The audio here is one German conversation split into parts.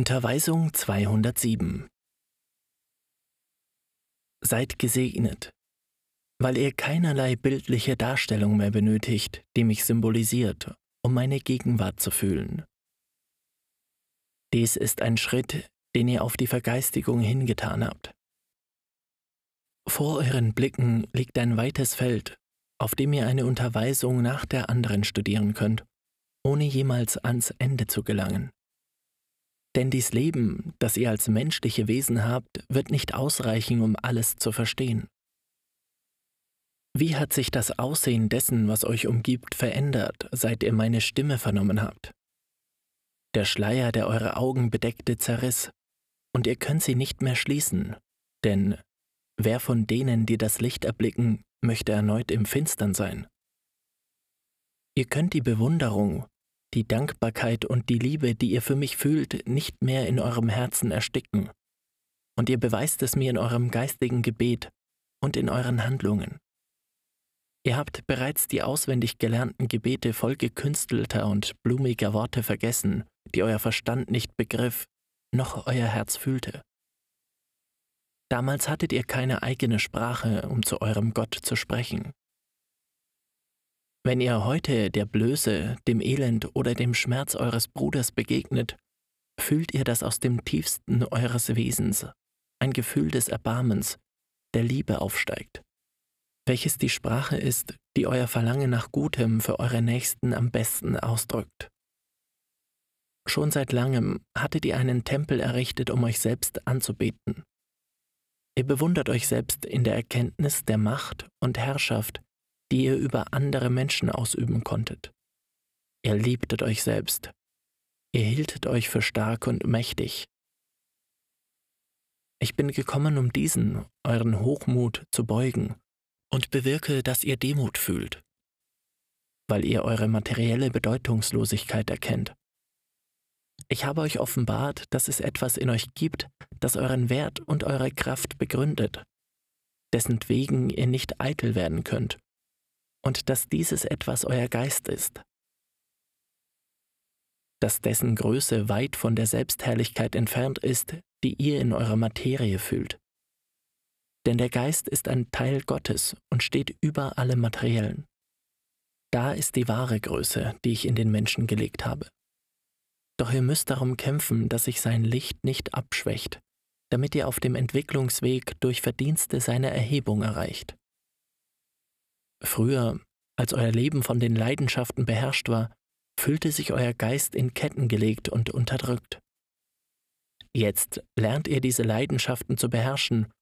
Unterweisung 207 Seid gesegnet, weil ihr keinerlei bildliche Darstellung mehr benötigt, die mich symbolisiert, um meine Gegenwart zu fühlen. Dies ist ein Schritt, den ihr auf die Vergeistigung hingetan habt. Vor euren Blicken liegt ein weites Feld, auf dem ihr eine Unterweisung nach der anderen studieren könnt, ohne jemals ans Ende zu gelangen. Denn dies Leben, das ihr als menschliche Wesen habt, wird nicht ausreichen, um alles zu verstehen. Wie hat sich das Aussehen dessen, was euch umgibt, verändert, seit ihr meine Stimme vernommen habt? Der Schleier, der eure Augen bedeckte, zerriss, und ihr könnt sie nicht mehr schließen, denn wer von denen, die das Licht erblicken, möchte erneut im Finstern sein? Ihr könnt die Bewunderung, die Dankbarkeit und die Liebe, die ihr für mich fühlt, nicht mehr in eurem Herzen ersticken. Und ihr beweist es mir in eurem geistigen Gebet und in euren Handlungen. Ihr habt bereits die auswendig gelernten Gebete voll gekünstelter und blumiger Worte vergessen, die euer Verstand nicht begriff, noch euer Herz fühlte. Damals hattet ihr keine eigene Sprache, um zu eurem Gott zu sprechen. Wenn ihr heute der Blöße, dem Elend oder dem Schmerz eures Bruders begegnet, fühlt ihr das aus dem tiefsten eures Wesens, ein Gefühl des Erbarmens, der Liebe aufsteigt, welches die Sprache ist, die euer Verlangen nach Gutem für eure Nächsten am besten ausdrückt. Schon seit langem hattet ihr einen Tempel errichtet, um euch selbst anzubeten. Ihr bewundert euch selbst in der Erkenntnis der Macht und Herrschaft, die ihr über andere Menschen ausüben konntet. Ihr liebtet euch selbst. Ihr hieltet euch für stark und mächtig. Ich bin gekommen, um diesen, euren Hochmut zu beugen und bewirke, dass ihr Demut fühlt, weil ihr eure materielle Bedeutungslosigkeit erkennt. Ich habe euch offenbart, dass es etwas in euch gibt, das euren Wert und eure Kraft begründet, dessen wegen ihr nicht eitel werden könnt und dass dieses etwas euer Geist ist, dass dessen Größe weit von der Selbstherrlichkeit entfernt ist, die ihr in eurer Materie fühlt. Denn der Geist ist ein Teil Gottes und steht über alle Materiellen. Da ist die wahre Größe, die ich in den Menschen gelegt habe. Doch ihr müsst darum kämpfen, dass sich sein Licht nicht abschwächt, damit ihr auf dem Entwicklungsweg durch Verdienste seine Erhebung erreicht. Früher, als euer Leben von den Leidenschaften beherrscht war, fühlte sich euer Geist in Ketten gelegt und unterdrückt. Jetzt lernt ihr diese Leidenschaften zu beherrschen,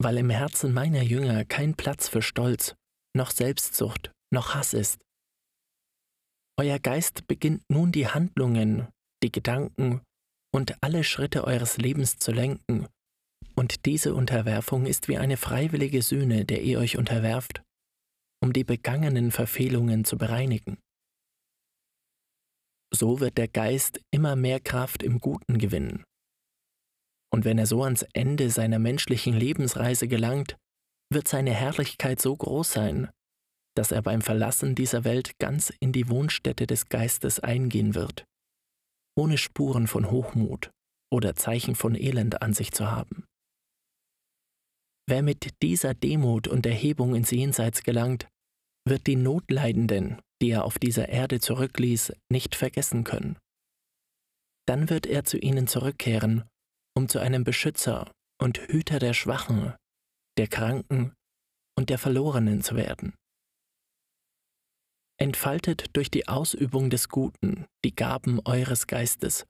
weil im Herzen meiner Jünger kein Platz für Stolz, noch Selbstsucht, noch Hass ist. Euer Geist beginnt nun die Handlungen, die Gedanken und alle Schritte eures Lebens zu lenken, und diese Unterwerfung ist wie eine freiwillige Sühne, der ihr euch unterwerft, um die begangenen Verfehlungen zu bereinigen. So wird der Geist immer mehr Kraft im Guten gewinnen. Und wenn er so ans Ende seiner menschlichen Lebensreise gelangt, wird seine Herrlichkeit so groß sein, dass er beim Verlassen dieser Welt ganz in die Wohnstätte des Geistes eingehen wird, ohne Spuren von Hochmut oder Zeichen von Elend an sich zu haben. Wer mit dieser Demut und Erhebung ins Jenseits gelangt, wird die Notleidenden, die er auf dieser Erde zurückließ, nicht vergessen können. Dann wird er zu ihnen zurückkehren, um zu einem Beschützer und Hüter der Schwachen, der Kranken und der Verlorenen zu werden. Entfaltet durch die Ausübung des Guten die Gaben eures Geistes,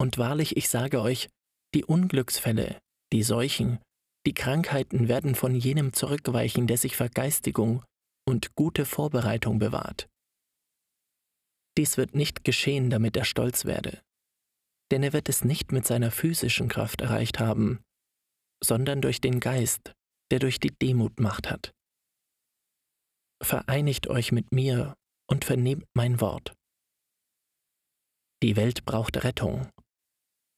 und wahrlich ich sage euch, die Unglücksfälle, die Seuchen die Krankheiten werden von jenem zurückweichen, der sich Vergeistigung und gute Vorbereitung bewahrt. Dies wird nicht geschehen, damit er stolz werde, denn er wird es nicht mit seiner physischen Kraft erreicht haben, sondern durch den Geist, der durch die Demut Macht hat. Vereinigt euch mit mir und vernehmt mein Wort. Die Welt braucht Rettung,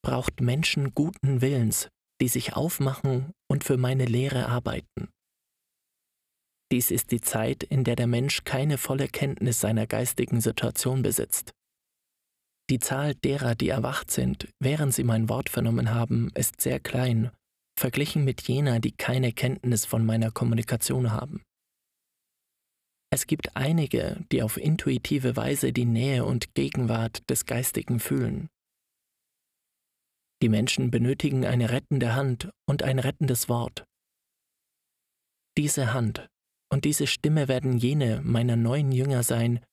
braucht Menschen guten Willens, die sich aufmachen und für meine Lehre arbeiten. Dies ist die Zeit, in der der Mensch keine volle Kenntnis seiner geistigen Situation besitzt. Die Zahl derer, die erwacht sind, während sie mein Wort vernommen haben, ist sehr klein, verglichen mit jener, die keine Kenntnis von meiner Kommunikation haben. Es gibt einige, die auf intuitive Weise die Nähe und Gegenwart des Geistigen fühlen. Die Menschen benötigen eine rettende Hand und ein rettendes Wort. Diese Hand und diese Stimme werden jene meiner neuen Jünger sein,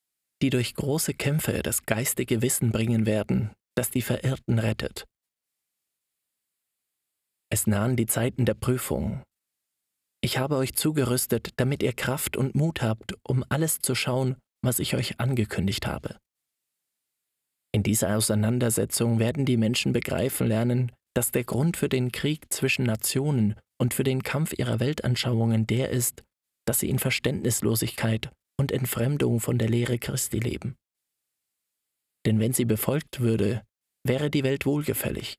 die durch große Kämpfe das geistige Wissen bringen werden, das die Verirrten rettet. Es nahen die Zeiten der Prüfung. Ich habe euch zugerüstet, damit ihr Kraft und Mut habt, um alles zu schauen, was ich euch angekündigt habe. In dieser Auseinandersetzung werden die Menschen begreifen lernen, dass der Grund für den Krieg zwischen Nationen und für den Kampf ihrer Weltanschauungen der ist, dass sie in Verständnislosigkeit und Entfremdung von der Lehre Christi leben. Denn wenn sie befolgt würde, wäre die Welt wohlgefällig.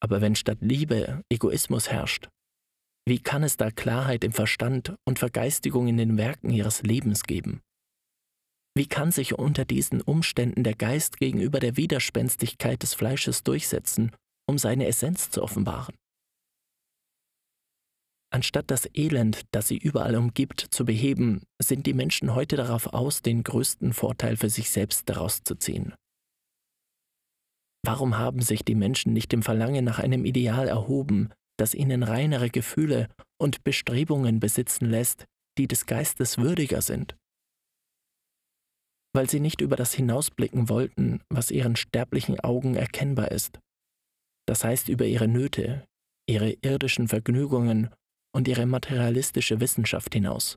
Aber wenn statt Liebe Egoismus herrscht, wie kann es da Klarheit im Verstand und Vergeistigung in den Werken ihres Lebens geben? Wie kann sich unter diesen Umständen der Geist gegenüber der Widerspenstigkeit des Fleisches durchsetzen, um seine Essenz zu offenbaren? Anstatt das Elend, das sie überall umgibt, zu beheben, sind die Menschen heute darauf aus, den größten Vorteil für sich selbst daraus zu ziehen. Warum haben sich die Menschen nicht dem Verlangen nach einem Ideal erhoben, das ihnen reinere Gefühle und Bestrebungen besitzen lässt, die des Geistes würdiger sind? Weil sie nicht über das hinausblicken wollten, was ihren sterblichen Augen erkennbar ist. Das heißt über ihre Nöte, ihre irdischen Vergnügungen und ihre materialistische Wissenschaft hinaus.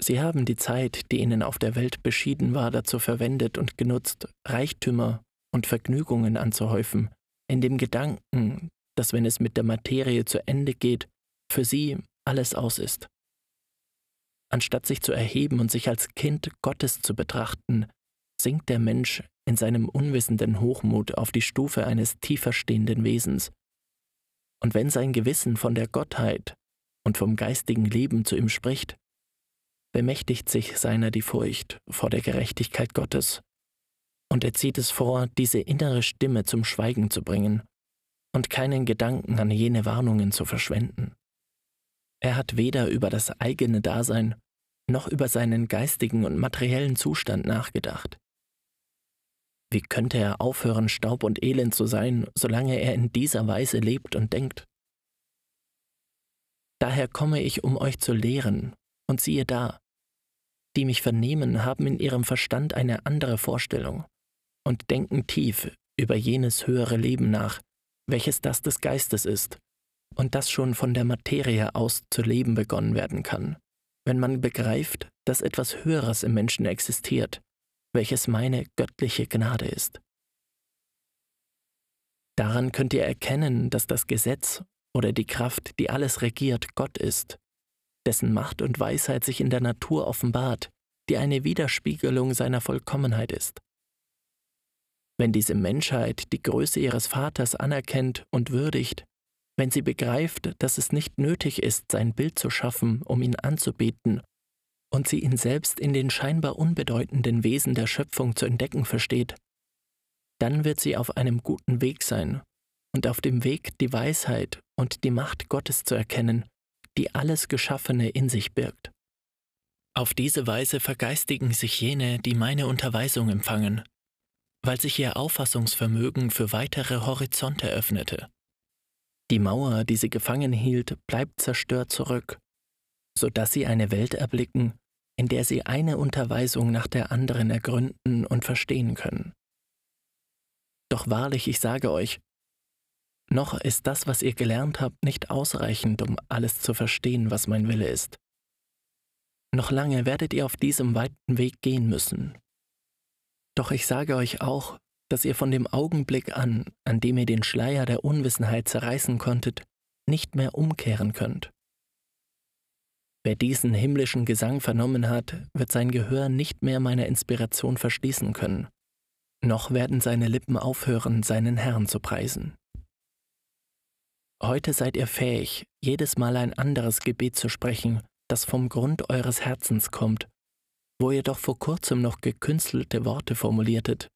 Sie haben die Zeit, die ihnen auf der Welt beschieden war, dazu verwendet und genutzt, Reichtümer und Vergnügungen anzuhäufen, in dem Gedanken, dass wenn es mit der Materie zu Ende geht, für sie alles aus ist. Anstatt sich zu erheben und sich als Kind Gottes zu betrachten, sinkt der Mensch in seinem unwissenden Hochmut auf die Stufe eines tiefer stehenden Wesens. Und wenn sein Gewissen von der Gottheit und vom geistigen Leben zu ihm spricht, bemächtigt sich seiner die Furcht vor der Gerechtigkeit Gottes, und er zieht es vor, diese innere Stimme zum Schweigen zu bringen und keinen Gedanken an jene Warnungen zu verschwenden. Er hat weder über das eigene Dasein noch über seinen geistigen und materiellen Zustand nachgedacht. Wie könnte er aufhören, Staub und Elend zu sein, solange er in dieser Weise lebt und denkt? Daher komme ich, um euch zu lehren, und siehe da, die mich vernehmen, haben in ihrem Verstand eine andere Vorstellung und denken tief über jenes höhere Leben nach, welches das des Geistes ist, und das schon von der Materie aus zu leben begonnen werden kann, wenn man begreift, dass etwas Höheres im Menschen existiert, welches meine göttliche Gnade ist. Daran könnt ihr erkennen, dass das Gesetz oder die Kraft, die alles regiert, Gott ist, dessen Macht und Weisheit sich in der Natur offenbart, die eine Widerspiegelung seiner Vollkommenheit ist. Wenn diese Menschheit die Größe ihres Vaters anerkennt und würdigt, wenn sie begreift, dass es nicht nötig ist, sein Bild zu schaffen, um ihn anzubeten, und sie ihn selbst in den scheinbar unbedeutenden Wesen der Schöpfung zu entdecken versteht, dann wird sie auf einem guten Weg sein und auf dem Weg die Weisheit und die Macht Gottes zu erkennen, die alles Geschaffene in sich birgt. Auf diese Weise vergeistigen sich jene, die meine Unterweisung empfangen, weil sich ihr Auffassungsvermögen für weitere Horizonte öffnete. Die Mauer, die sie gefangen hielt, bleibt zerstört zurück, so dass sie eine Welt erblicken, in der sie eine Unterweisung nach der anderen ergründen und verstehen können. Doch wahrlich, ich sage euch, noch ist das, was ihr gelernt habt, nicht ausreichend, um alles zu verstehen, was mein Wille ist. Noch lange werdet ihr auf diesem weiten Weg gehen müssen. Doch ich sage euch auch, dass ihr von dem Augenblick an, an dem ihr den Schleier der Unwissenheit zerreißen konntet, nicht mehr umkehren könnt. Wer diesen himmlischen Gesang vernommen hat, wird sein Gehör nicht mehr meiner Inspiration verschließen können, noch werden seine Lippen aufhören, seinen Herrn zu preisen. Heute seid ihr fähig, jedes Mal ein anderes Gebet zu sprechen, das vom Grund eures Herzens kommt, wo ihr doch vor kurzem noch gekünstelte Worte formuliertet,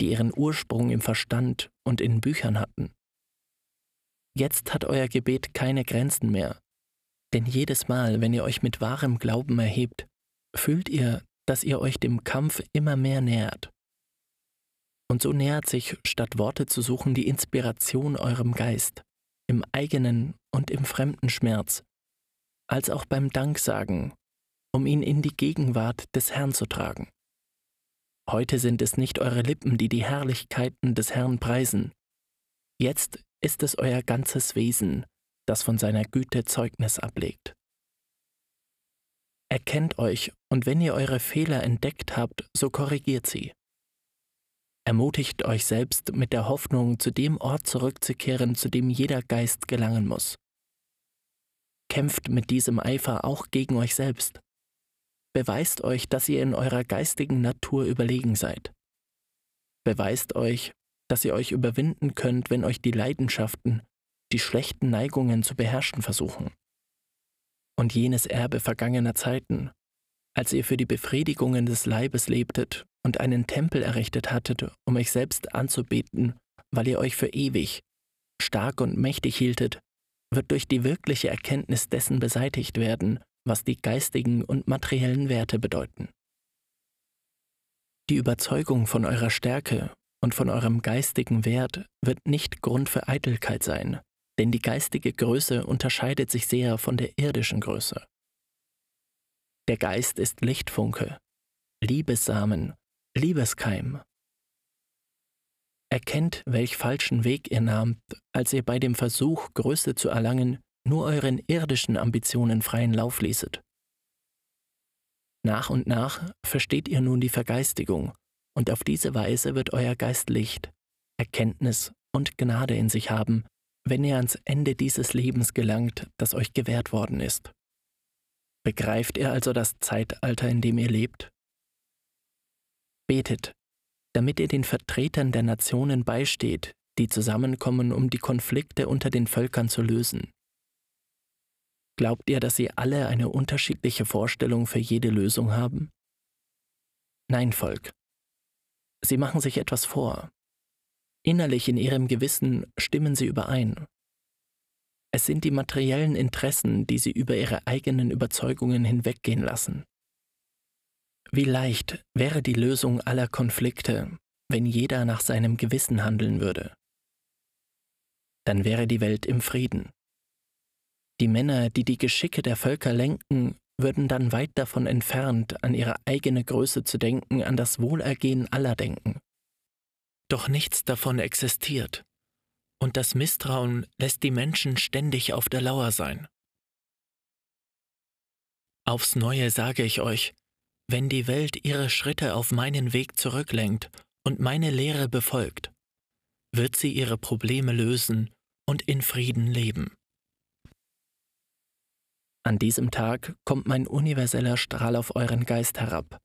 die ihren Ursprung im Verstand und in Büchern hatten. Jetzt hat euer Gebet keine Grenzen mehr, denn jedes Mal, wenn ihr euch mit wahrem Glauben erhebt, fühlt ihr, dass ihr euch dem Kampf immer mehr nähert. Und so nähert sich, statt Worte zu suchen, die Inspiration eurem Geist, im eigenen und im fremden Schmerz, als auch beim Danksagen, um ihn in die Gegenwart des Herrn zu tragen. Heute sind es nicht eure Lippen, die die Herrlichkeiten des Herrn preisen. Jetzt ist es euer ganzes Wesen, das von seiner Güte Zeugnis ablegt. Erkennt euch, und wenn ihr eure Fehler entdeckt habt, so korrigiert sie. Ermutigt euch selbst mit der Hoffnung, zu dem Ort zurückzukehren, zu dem jeder Geist gelangen muss. Kämpft mit diesem Eifer auch gegen euch selbst. Beweist euch, dass ihr in eurer geistigen Natur überlegen seid. Beweist euch, dass ihr euch überwinden könnt, wenn euch die Leidenschaften, die schlechten Neigungen zu beherrschen versuchen. Und jenes Erbe vergangener Zeiten, als ihr für die Befriedigungen des Leibes lebtet und einen Tempel errichtet hattet, um euch selbst anzubeten, weil ihr euch für ewig, stark und mächtig hieltet, wird durch die wirkliche Erkenntnis dessen beseitigt werden, was die geistigen und materiellen Werte bedeuten. Die Überzeugung von eurer Stärke und von eurem geistigen Wert wird nicht Grund für Eitelkeit sein, denn die geistige Größe unterscheidet sich sehr von der irdischen Größe. Der Geist ist Lichtfunke, Liebessamen, Liebeskeim. Erkennt, welch falschen Weg ihr nahmt, als ihr bei dem Versuch, Größe zu erlangen, nur euren irdischen Ambitionen freien Lauf ließet. Nach und nach versteht ihr nun die Vergeistigung, und auf diese Weise wird euer Geist Licht, Erkenntnis und Gnade in sich haben, wenn ihr ans Ende dieses Lebens gelangt, das euch gewährt worden ist. Begreift ihr also das Zeitalter, in dem ihr lebt? Betet, damit ihr den Vertretern der Nationen beisteht, die zusammenkommen, um die Konflikte unter den Völkern zu lösen. Glaubt ihr, dass sie alle eine unterschiedliche Vorstellung für jede Lösung haben? Nein, Volk. Sie machen sich etwas vor. Innerlich in ihrem Gewissen stimmen sie überein. Es sind die materiellen Interessen, die sie über ihre eigenen Überzeugungen hinweggehen lassen. Wie leicht wäre die Lösung aller Konflikte, wenn jeder nach seinem Gewissen handeln würde. Dann wäre die Welt im Frieden. Die Männer, die die Geschicke der Völker lenken, würden dann weit davon entfernt, an ihre eigene Größe zu denken, an das Wohlergehen aller denken. Doch nichts davon existiert, und das Misstrauen lässt die Menschen ständig auf der Lauer sein. Aufs neue sage ich euch, wenn die Welt ihre Schritte auf meinen Weg zurücklenkt und meine Lehre befolgt, wird sie ihre Probleme lösen und in Frieden leben. An diesem Tag kommt mein universeller Strahl auf euren Geist herab,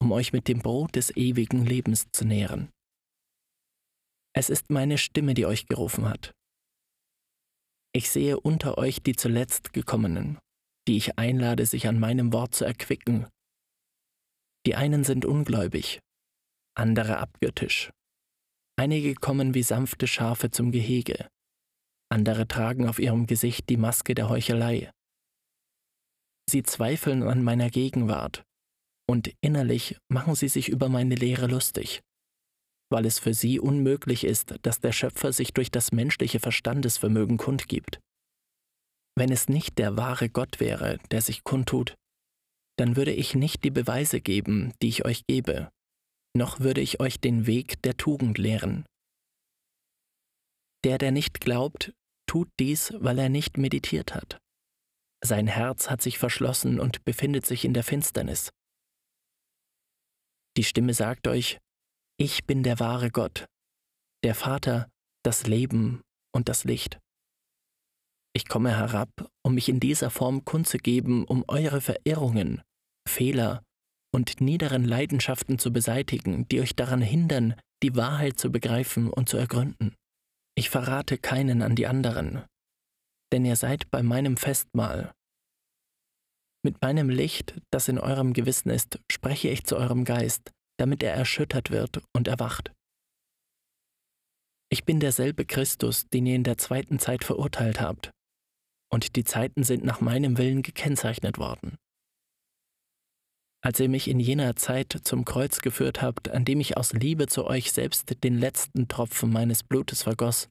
um euch mit dem Brot des ewigen Lebens zu nähren. Es ist meine Stimme, die euch gerufen hat. Ich sehe unter euch die zuletzt gekommenen, die ich einlade, sich an meinem Wort zu erquicken. Die einen sind ungläubig, andere abgöttisch. Einige kommen wie sanfte Schafe zum Gehege, andere tragen auf ihrem Gesicht die Maske der Heuchelei. Sie zweifeln an meiner Gegenwart, und innerlich machen sie sich über meine Lehre lustig, weil es für sie unmöglich ist, dass der Schöpfer sich durch das menschliche Verstandesvermögen kundgibt. Wenn es nicht der wahre Gott wäre, der sich kundtut, dann würde ich nicht die Beweise geben, die ich euch gebe, noch würde ich euch den Weg der Tugend lehren. Der, der nicht glaubt, tut dies, weil er nicht meditiert hat. Sein Herz hat sich verschlossen und befindet sich in der Finsternis. Die Stimme sagt euch, ich bin der wahre Gott, der Vater, das Leben und das Licht. Ich komme herab, um mich in dieser Form kundzugeben, um eure Verirrungen, Fehler und niederen Leidenschaften zu beseitigen, die euch daran hindern, die Wahrheit zu begreifen und zu ergründen. Ich verrate keinen an die anderen, denn ihr seid bei meinem Festmahl. Mit meinem Licht, das in eurem Gewissen ist, spreche ich zu eurem Geist, damit er erschüttert wird und erwacht. Ich bin derselbe Christus, den ihr in der zweiten Zeit verurteilt habt, und die Zeiten sind nach meinem Willen gekennzeichnet worden. Als ihr mich in jener Zeit zum Kreuz geführt habt, an dem ich aus Liebe zu euch selbst den letzten Tropfen meines Blutes vergoss,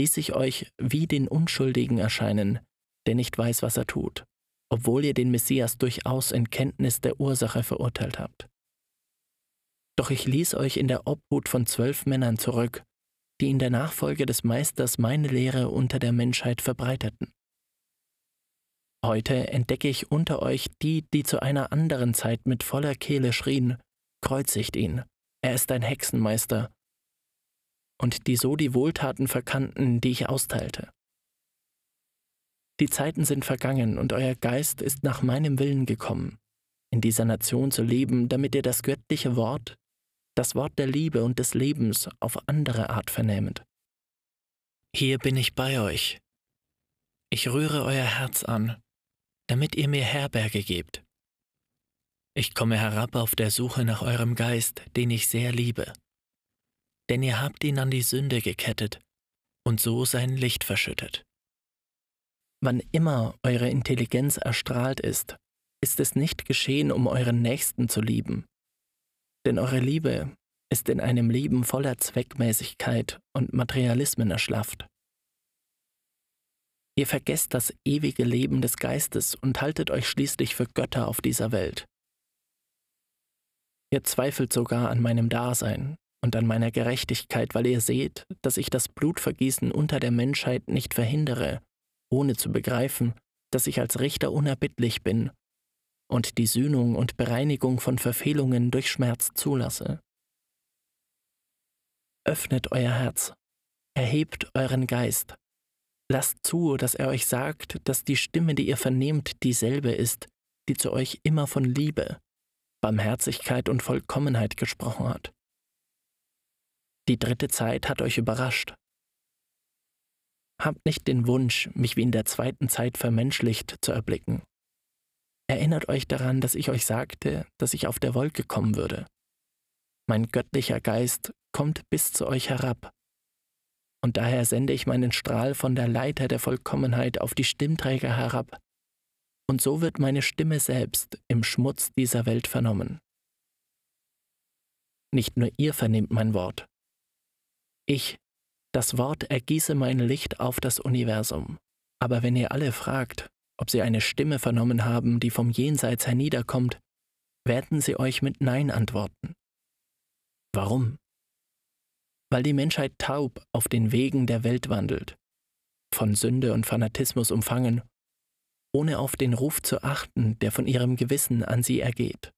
ließ ich euch wie den Unschuldigen erscheinen, der nicht weiß, was er tut, obwohl ihr den Messias durchaus in Kenntnis der Ursache verurteilt habt. Doch ich ließ euch in der Obhut von zwölf Männern zurück, die in der Nachfolge des Meisters meine Lehre unter der Menschheit verbreiteten. Heute entdecke ich unter euch die, die zu einer anderen Zeit mit voller Kehle schrien, kreuzigt ihn, er ist ein Hexenmeister, und die so die Wohltaten verkannten, die ich austeilte. Die Zeiten sind vergangen und euer Geist ist nach meinem Willen gekommen, in dieser Nation zu leben, damit ihr das göttliche Wort, das Wort der Liebe und des Lebens auf andere Art vernehmet. Hier bin ich bei euch. Ich rühre euer Herz an, damit ihr mir Herberge gebt. Ich komme herab auf der Suche nach eurem Geist, den ich sehr liebe. Denn ihr habt ihn an die Sünde gekettet und so sein Licht verschüttet. Wann immer eure Intelligenz erstrahlt ist, ist es nicht geschehen, um euren Nächsten zu lieben. Denn eure Liebe ist in einem Leben voller Zweckmäßigkeit und Materialismen erschlafft. Ihr vergesst das ewige Leben des Geistes und haltet euch schließlich für Götter auf dieser Welt. Ihr zweifelt sogar an meinem Dasein und an meiner Gerechtigkeit, weil ihr seht, dass ich das Blutvergießen unter der Menschheit nicht verhindere, ohne zu begreifen, dass ich als Richter unerbittlich bin und die Sühnung und Bereinigung von Verfehlungen durch Schmerz zulasse. Öffnet euer Herz, erhebt euren Geist Lasst zu, dass er euch sagt, dass die Stimme, die ihr vernehmt, dieselbe ist, die zu euch immer von Liebe, Barmherzigkeit und Vollkommenheit gesprochen hat. Die dritte Zeit hat euch überrascht. Habt nicht den Wunsch, mich wie in der zweiten Zeit vermenschlicht zu erblicken. Erinnert euch daran, dass ich euch sagte, dass ich auf der Wolke kommen würde. Mein göttlicher Geist kommt bis zu euch herab und daher sende ich meinen Strahl von der Leiter der Vollkommenheit auf die Stimmträger herab, und so wird meine Stimme selbst im Schmutz dieser Welt vernommen. Nicht nur ihr vernehmt mein Wort. Ich, das Wort, ergieße mein Licht auf das Universum. Aber wenn ihr alle fragt, ob sie eine Stimme vernommen haben, die vom Jenseits herniederkommt, werden sie euch mit Nein antworten. Warum? weil die Menschheit taub auf den Wegen der Welt wandelt, von Sünde und Fanatismus umfangen, ohne auf den Ruf zu achten, der von ihrem Gewissen an sie ergeht.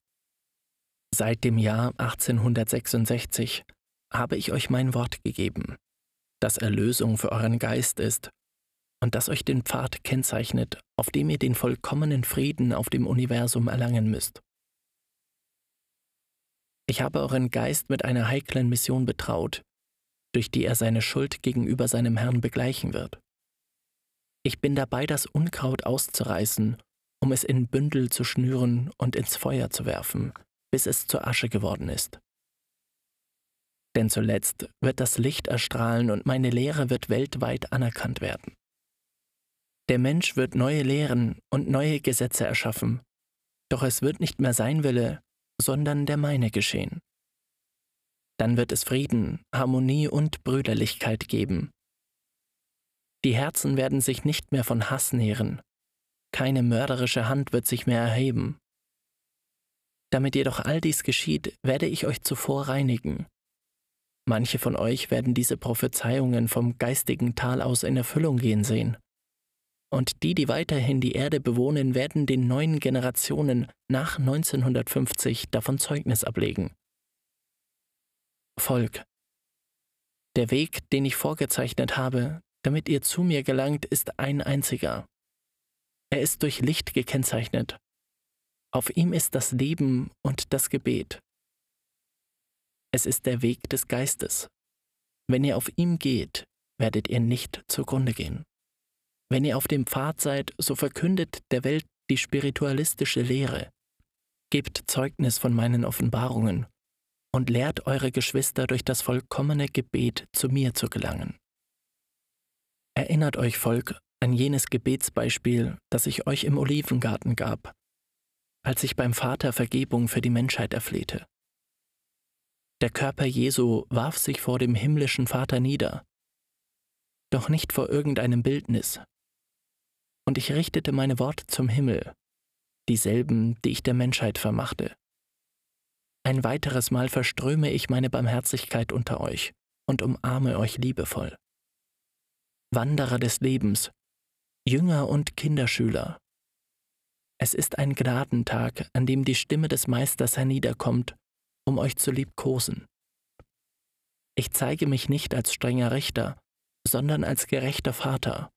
Seit dem Jahr 1866 habe ich euch mein Wort gegeben, das Erlösung für euren Geist ist und das euch den Pfad kennzeichnet, auf dem ihr den vollkommenen Frieden auf dem Universum erlangen müsst. Ich habe euren Geist mit einer heiklen Mission betraut, durch die er seine Schuld gegenüber seinem Herrn begleichen wird. Ich bin dabei, das Unkraut auszureißen, um es in Bündel zu schnüren und ins Feuer zu werfen, bis es zur Asche geworden ist. Denn zuletzt wird das Licht erstrahlen und meine Lehre wird weltweit anerkannt werden. Der Mensch wird neue Lehren und neue Gesetze erschaffen, doch es wird nicht mehr sein Wille, sondern der meine geschehen dann wird es Frieden, Harmonie und Brüderlichkeit geben. Die Herzen werden sich nicht mehr von Hass nähren, keine mörderische Hand wird sich mehr erheben. Damit jedoch all dies geschieht, werde ich euch zuvor reinigen. Manche von euch werden diese Prophezeiungen vom geistigen Tal aus in Erfüllung gehen sehen. Und die, die weiterhin die Erde bewohnen, werden den neuen Generationen nach 1950 davon Zeugnis ablegen. Volk. Der Weg, den ich vorgezeichnet habe, damit ihr zu mir gelangt, ist ein einziger. Er ist durch Licht gekennzeichnet. Auf ihm ist das Leben und das Gebet. Es ist der Weg des Geistes. Wenn ihr auf ihm geht, werdet ihr nicht zugrunde gehen. Wenn ihr auf dem Pfad seid, so verkündet der Welt die spiritualistische Lehre. Gebt Zeugnis von meinen Offenbarungen und lehrt eure Geschwister durch das vollkommene Gebet zu mir zu gelangen. Erinnert euch, Volk, an jenes Gebetsbeispiel, das ich euch im Olivengarten gab, als ich beim Vater Vergebung für die Menschheit erflehte. Der Körper Jesu warf sich vor dem himmlischen Vater nieder, doch nicht vor irgendeinem Bildnis. Und ich richtete meine Worte zum Himmel, dieselben, die ich der Menschheit vermachte. Ein weiteres Mal verströme ich meine Barmherzigkeit unter euch und umarme euch liebevoll. Wanderer des Lebens, Jünger und Kinderschüler. Es ist ein Gnadentag, an dem die Stimme des Meisters herniederkommt, um euch zu liebkosen. Ich zeige mich nicht als strenger Richter, sondern als gerechter Vater,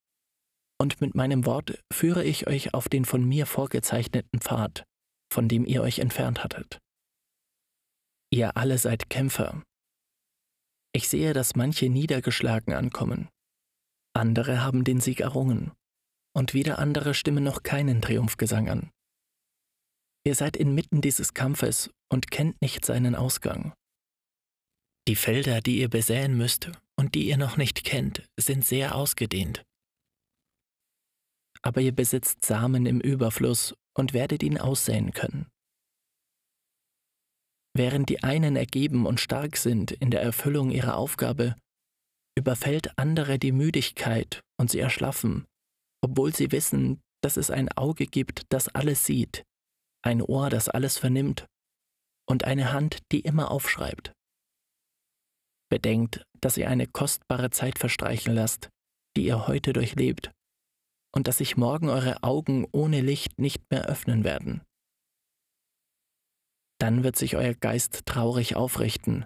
und mit meinem Wort führe ich euch auf den von mir vorgezeichneten Pfad, von dem ihr euch entfernt hattet. Ihr alle seid Kämpfer. Ich sehe, dass manche niedergeschlagen ankommen. Andere haben den Sieg errungen, und wieder andere stimmen noch keinen Triumphgesang an. Ihr seid inmitten dieses Kampfes und kennt nicht seinen Ausgang. Die Felder, die ihr besäen müsst und die ihr noch nicht kennt, sind sehr ausgedehnt aber ihr besitzt Samen im Überfluss und werdet ihn aussäen können. Während die einen ergeben und stark sind in der Erfüllung ihrer Aufgabe, überfällt andere die Müdigkeit und sie erschlaffen, obwohl sie wissen, dass es ein Auge gibt, das alles sieht, ein Ohr, das alles vernimmt und eine Hand, die immer aufschreibt. Bedenkt, dass ihr eine kostbare Zeit verstreichen lasst, die ihr heute durchlebt und dass sich morgen eure Augen ohne Licht nicht mehr öffnen werden. Dann wird sich euer Geist traurig aufrichten,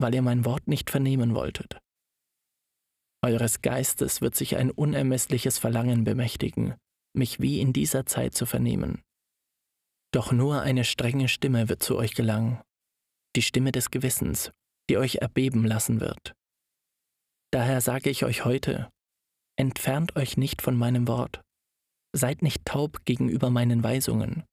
weil ihr mein Wort nicht vernehmen wolltet. Eures Geistes wird sich ein unermessliches Verlangen bemächtigen, mich wie in dieser Zeit zu vernehmen. Doch nur eine strenge Stimme wird zu euch gelangen, die Stimme des Gewissens, die euch erbeben lassen wird. Daher sage ich euch heute, Entfernt euch nicht von meinem Wort. Seid nicht taub gegenüber meinen Weisungen.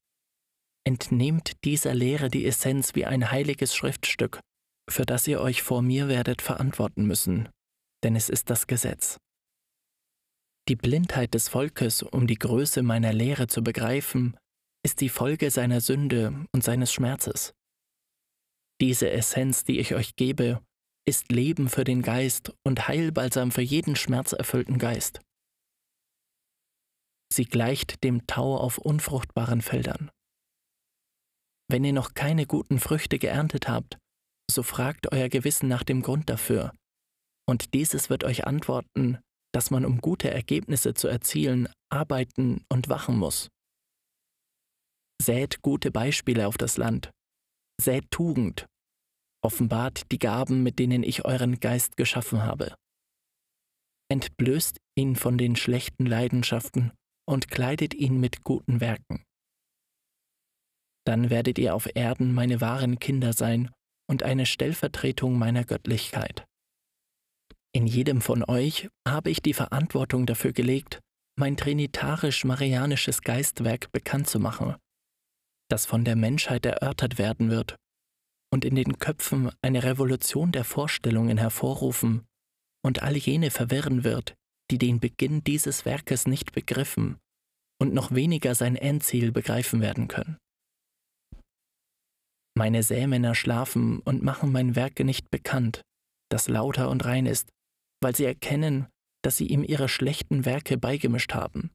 Entnehmt dieser Lehre die Essenz wie ein heiliges Schriftstück, für das ihr euch vor mir werdet verantworten müssen, denn es ist das Gesetz. Die Blindheit des Volkes, um die Größe meiner Lehre zu begreifen, ist die Folge seiner Sünde und seines Schmerzes. Diese Essenz, die ich euch gebe, ist Leben für den Geist und Heilbalsam für jeden schmerzerfüllten Geist. Sie gleicht dem Tau auf unfruchtbaren Feldern. Wenn ihr noch keine guten Früchte geerntet habt, so fragt euer Gewissen nach dem Grund dafür, und dieses wird euch antworten, dass man, um gute Ergebnisse zu erzielen, arbeiten und wachen muss. Sät gute Beispiele auf das Land, sät Tugend offenbart die Gaben, mit denen ich euren Geist geschaffen habe. Entblößt ihn von den schlechten Leidenschaften und kleidet ihn mit guten Werken. Dann werdet ihr auf Erden meine wahren Kinder sein und eine Stellvertretung meiner Göttlichkeit. In jedem von euch habe ich die Verantwortung dafür gelegt, mein trinitarisch-marianisches Geistwerk bekannt zu machen, das von der Menschheit erörtert werden wird und in den Köpfen eine Revolution der Vorstellungen hervorrufen und all jene verwirren wird, die den Beginn dieses Werkes nicht begriffen und noch weniger sein Endziel begreifen werden können. Meine Sämänner schlafen und machen mein Werke nicht bekannt, das lauter und rein ist, weil sie erkennen, dass sie ihm ihre schlechten Werke beigemischt haben.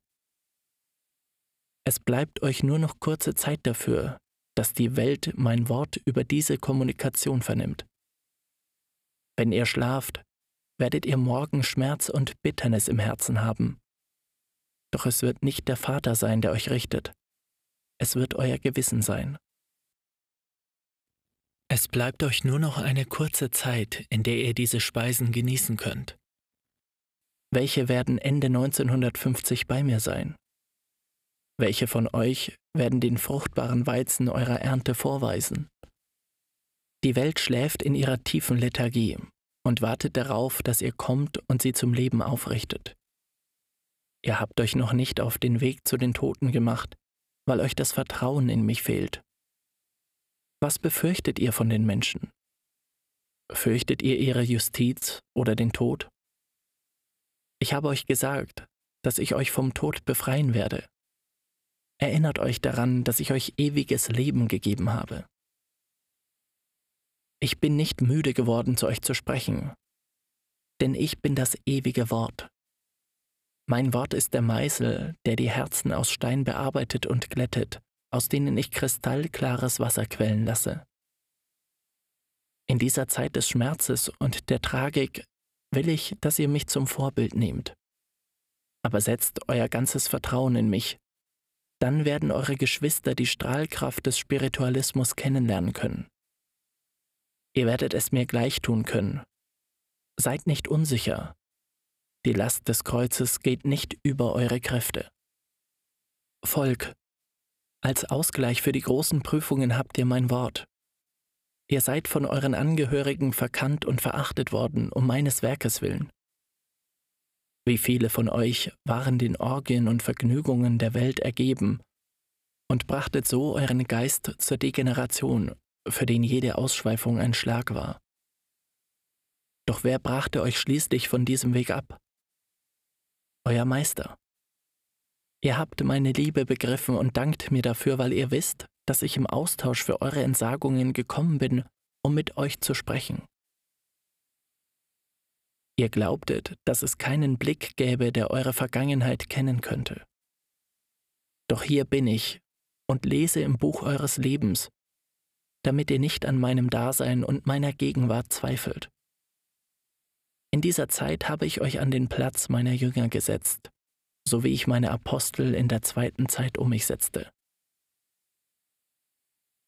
Es bleibt euch nur noch kurze Zeit dafür, dass die Welt mein Wort über diese Kommunikation vernimmt. Wenn ihr schlaft, werdet ihr morgen Schmerz und Bitternis im Herzen haben. Doch es wird nicht der Vater sein, der euch richtet. Es wird euer Gewissen sein. Es bleibt euch nur noch eine kurze Zeit, in der ihr diese Speisen genießen könnt. Welche werden Ende 1950 bei mir sein? Welche von euch werden den fruchtbaren Weizen eurer Ernte vorweisen? Die Welt schläft in ihrer tiefen Lethargie und wartet darauf, dass ihr kommt und sie zum Leben aufrichtet. Ihr habt euch noch nicht auf den Weg zu den Toten gemacht, weil euch das Vertrauen in mich fehlt. Was befürchtet ihr von den Menschen? Fürchtet ihr ihre Justiz oder den Tod? Ich habe euch gesagt, dass ich euch vom Tod befreien werde. Erinnert euch daran, dass ich euch ewiges Leben gegeben habe. Ich bin nicht müde geworden, zu euch zu sprechen, denn ich bin das ewige Wort. Mein Wort ist der Meißel, der die Herzen aus Stein bearbeitet und glättet, aus denen ich kristallklares Wasser quellen lasse. In dieser Zeit des Schmerzes und der Tragik will ich, dass ihr mich zum Vorbild nehmt. Aber setzt euer ganzes Vertrauen in mich, dann werden eure Geschwister die Strahlkraft des Spiritualismus kennenlernen können. Ihr werdet es mir gleich tun können. Seid nicht unsicher, die Last des Kreuzes geht nicht über eure Kräfte. Volk, als Ausgleich für die großen Prüfungen habt ihr mein Wort. Ihr seid von euren Angehörigen verkannt und verachtet worden um meines Werkes willen. Wie viele von euch waren den Orgien und Vergnügungen der Welt ergeben und brachtet so euren Geist zur Degeneration, für den jede Ausschweifung ein Schlag war. Doch wer brachte euch schließlich von diesem Weg ab? euer Meister. Ihr habt meine Liebe begriffen und dankt mir dafür, weil ihr wisst, dass ich im Austausch für eure Entsagungen gekommen bin, um mit euch zu sprechen. Ihr glaubtet, dass es keinen Blick gäbe, der eure Vergangenheit kennen könnte. Doch hier bin ich und lese im Buch eures Lebens, damit ihr nicht an meinem Dasein und meiner Gegenwart zweifelt. In dieser Zeit habe ich euch an den Platz meiner Jünger gesetzt, so wie ich meine Apostel in der zweiten Zeit um mich setzte.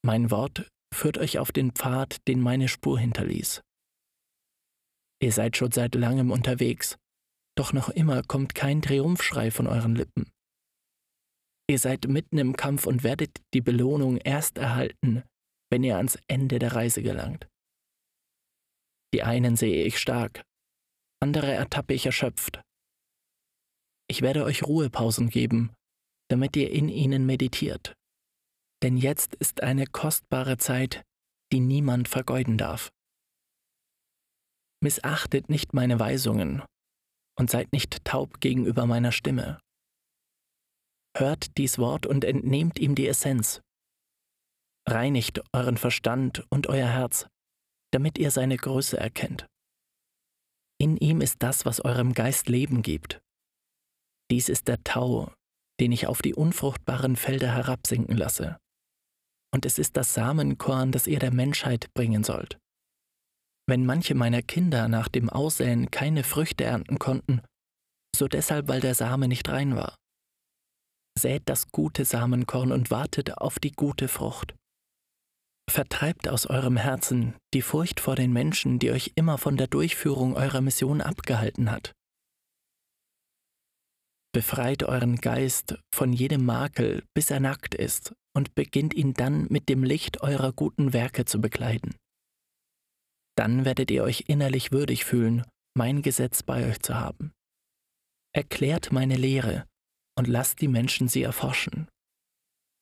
Mein Wort führt euch auf den Pfad, den meine Spur hinterließ. Ihr seid schon seit langem unterwegs, doch noch immer kommt kein Triumphschrei von euren Lippen. Ihr seid mitten im Kampf und werdet die Belohnung erst erhalten, wenn ihr ans Ende der Reise gelangt. Die einen sehe ich stark, andere ertappe ich erschöpft. Ich werde euch Ruhepausen geben, damit ihr in ihnen meditiert. Denn jetzt ist eine kostbare Zeit, die niemand vergeuden darf. Missachtet nicht meine Weisungen und seid nicht taub gegenüber meiner Stimme. Hört dies Wort und entnehmt ihm die Essenz. Reinigt euren Verstand und euer Herz, damit ihr seine Größe erkennt. In ihm ist das, was eurem Geist Leben gibt. Dies ist der Tau, den ich auf die unfruchtbaren Felder herabsinken lasse. Und es ist das Samenkorn, das ihr der Menschheit bringen sollt. Wenn manche meiner Kinder nach dem Aussäen keine Früchte ernten konnten, so deshalb, weil der Same nicht rein war. Sät das gute Samenkorn und wartet auf die gute Frucht. Vertreibt aus eurem Herzen die Furcht vor den Menschen, die euch immer von der Durchführung eurer Mission abgehalten hat. Befreit euren Geist von jedem Makel, bis er nackt ist, und beginnt ihn dann mit dem Licht eurer guten Werke zu bekleiden. Dann werdet ihr euch innerlich würdig fühlen, mein Gesetz bei euch zu haben. Erklärt meine Lehre und lasst die Menschen sie erforschen.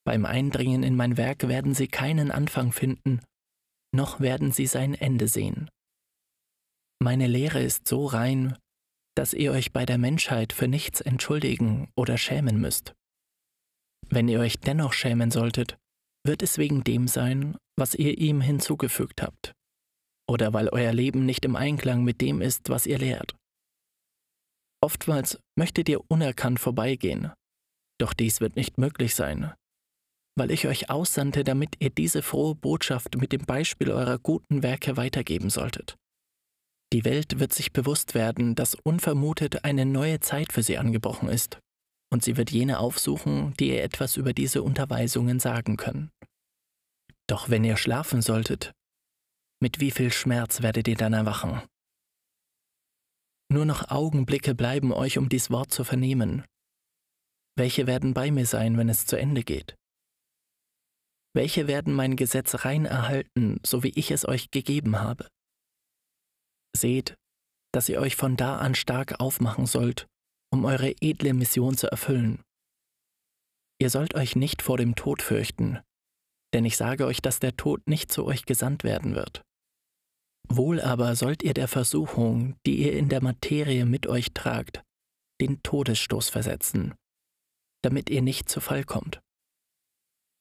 Beim Eindringen in mein Werk werden sie keinen Anfang finden, noch werden sie sein Ende sehen. Meine Lehre ist so rein, dass ihr euch bei der Menschheit für nichts entschuldigen oder schämen müsst. Wenn ihr euch dennoch schämen solltet, wird es wegen dem sein, was ihr ihm hinzugefügt habt, oder weil euer Leben nicht im Einklang mit dem ist, was ihr lehrt. Oftmals möchtet ihr unerkannt vorbeigehen, doch dies wird nicht möglich sein, weil ich euch aussandte, damit ihr diese frohe Botschaft mit dem Beispiel eurer guten Werke weitergeben solltet. Die Welt wird sich bewusst werden, dass unvermutet eine neue Zeit für sie angebrochen ist, und sie wird jene aufsuchen, die ihr etwas über diese Unterweisungen sagen können. Doch wenn ihr schlafen solltet, mit wie viel Schmerz werdet ihr dann erwachen? Nur noch Augenblicke bleiben euch, um dies Wort zu vernehmen. Welche werden bei mir sein, wenn es zu Ende geht? welche werden mein Gesetz rein erhalten, so wie ich es euch gegeben habe. Seht, dass ihr euch von da an stark aufmachen sollt, um eure edle Mission zu erfüllen. Ihr sollt euch nicht vor dem Tod fürchten, denn ich sage euch, dass der Tod nicht zu euch gesandt werden wird. Wohl aber sollt ihr der Versuchung, die ihr in der Materie mit euch tragt, den Todesstoß versetzen, damit ihr nicht zu Fall kommt.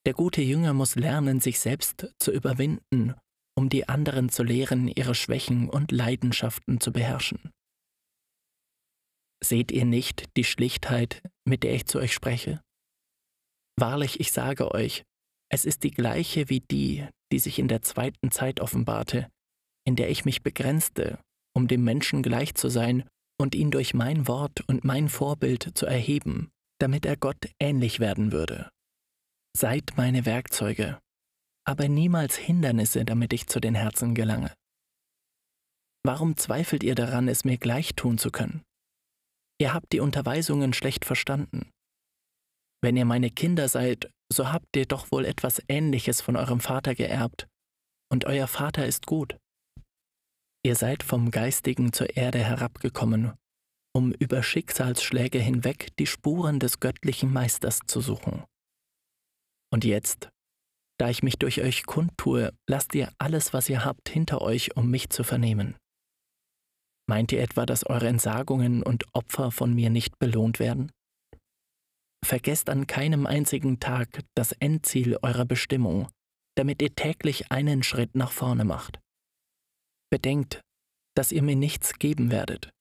Der gute Jünger muss lernen, sich selbst zu überwinden, um die anderen zu lehren, ihre Schwächen und Leidenschaften zu beherrschen. Seht ihr nicht die Schlichtheit, mit der ich zu euch spreche? Wahrlich, ich sage euch, es ist die gleiche wie die, die sich in der zweiten Zeit offenbarte, in der ich mich begrenzte, um dem Menschen gleich zu sein und ihn durch mein Wort und mein Vorbild zu erheben, damit er Gott ähnlich werden würde. Seid meine Werkzeuge, aber niemals Hindernisse, damit ich zu den Herzen gelange. Warum zweifelt ihr daran, es mir gleich tun zu können? Ihr habt die Unterweisungen schlecht verstanden. Wenn ihr meine Kinder seid, so habt ihr doch wohl etwas Ähnliches von eurem Vater geerbt, und euer Vater ist gut. Ihr seid vom Geistigen zur Erde herabgekommen, um über Schicksalsschläge hinweg die Spuren des göttlichen Meisters zu suchen. Und jetzt, da ich mich durch euch kundtue, lasst ihr alles, was ihr habt, hinter euch, um mich zu vernehmen. Meint ihr etwa, dass eure Entsagungen und Opfer von mir nicht belohnt werden? Vergesst an keinem einzigen Tag das Endziel eurer Bestimmung, damit ihr täglich einen Schritt nach vorne macht. Bedenkt, dass ihr mir nichts geben werdet.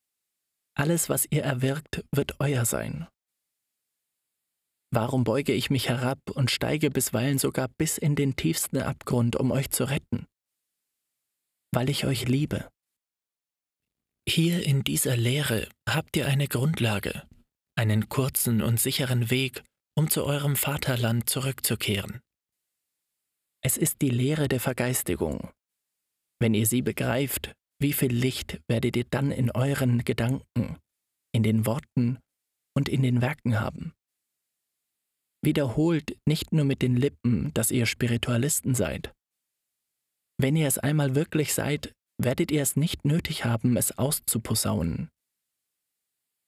Alles, was ihr erwirkt, wird euer sein. Warum beuge ich mich herab und steige bisweilen sogar bis in den tiefsten Abgrund, um euch zu retten? Weil ich euch liebe. Hier in dieser Lehre habt ihr eine Grundlage, einen kurzen und sicheren Weg, um zu eurem Vaterland zurückzukehren. Es ist die Lehre der Vergeistigung, wenn ihr sie begreift, wie viel Licht werdet ihr dann in euren Gedanken, in den Worten und in den Werken haben? Wiederholt nicht nur mit den Lippen, dass ihr Spiritualisten seid. Wenn ihr es einmal wirklich seid, werdet ihr es nicht nötig haben, es auszuposaunen.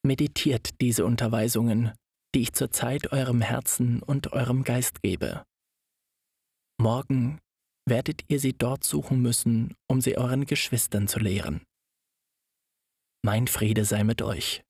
Meditiert diese Unterweisungen, die ich zurzeit eurem Herzen und eurem Geist gebe. Morgen werdet ihr sie dort suchen müssen, um sie euren Geschwistern zu lehren. Mein Friede sei mit euch.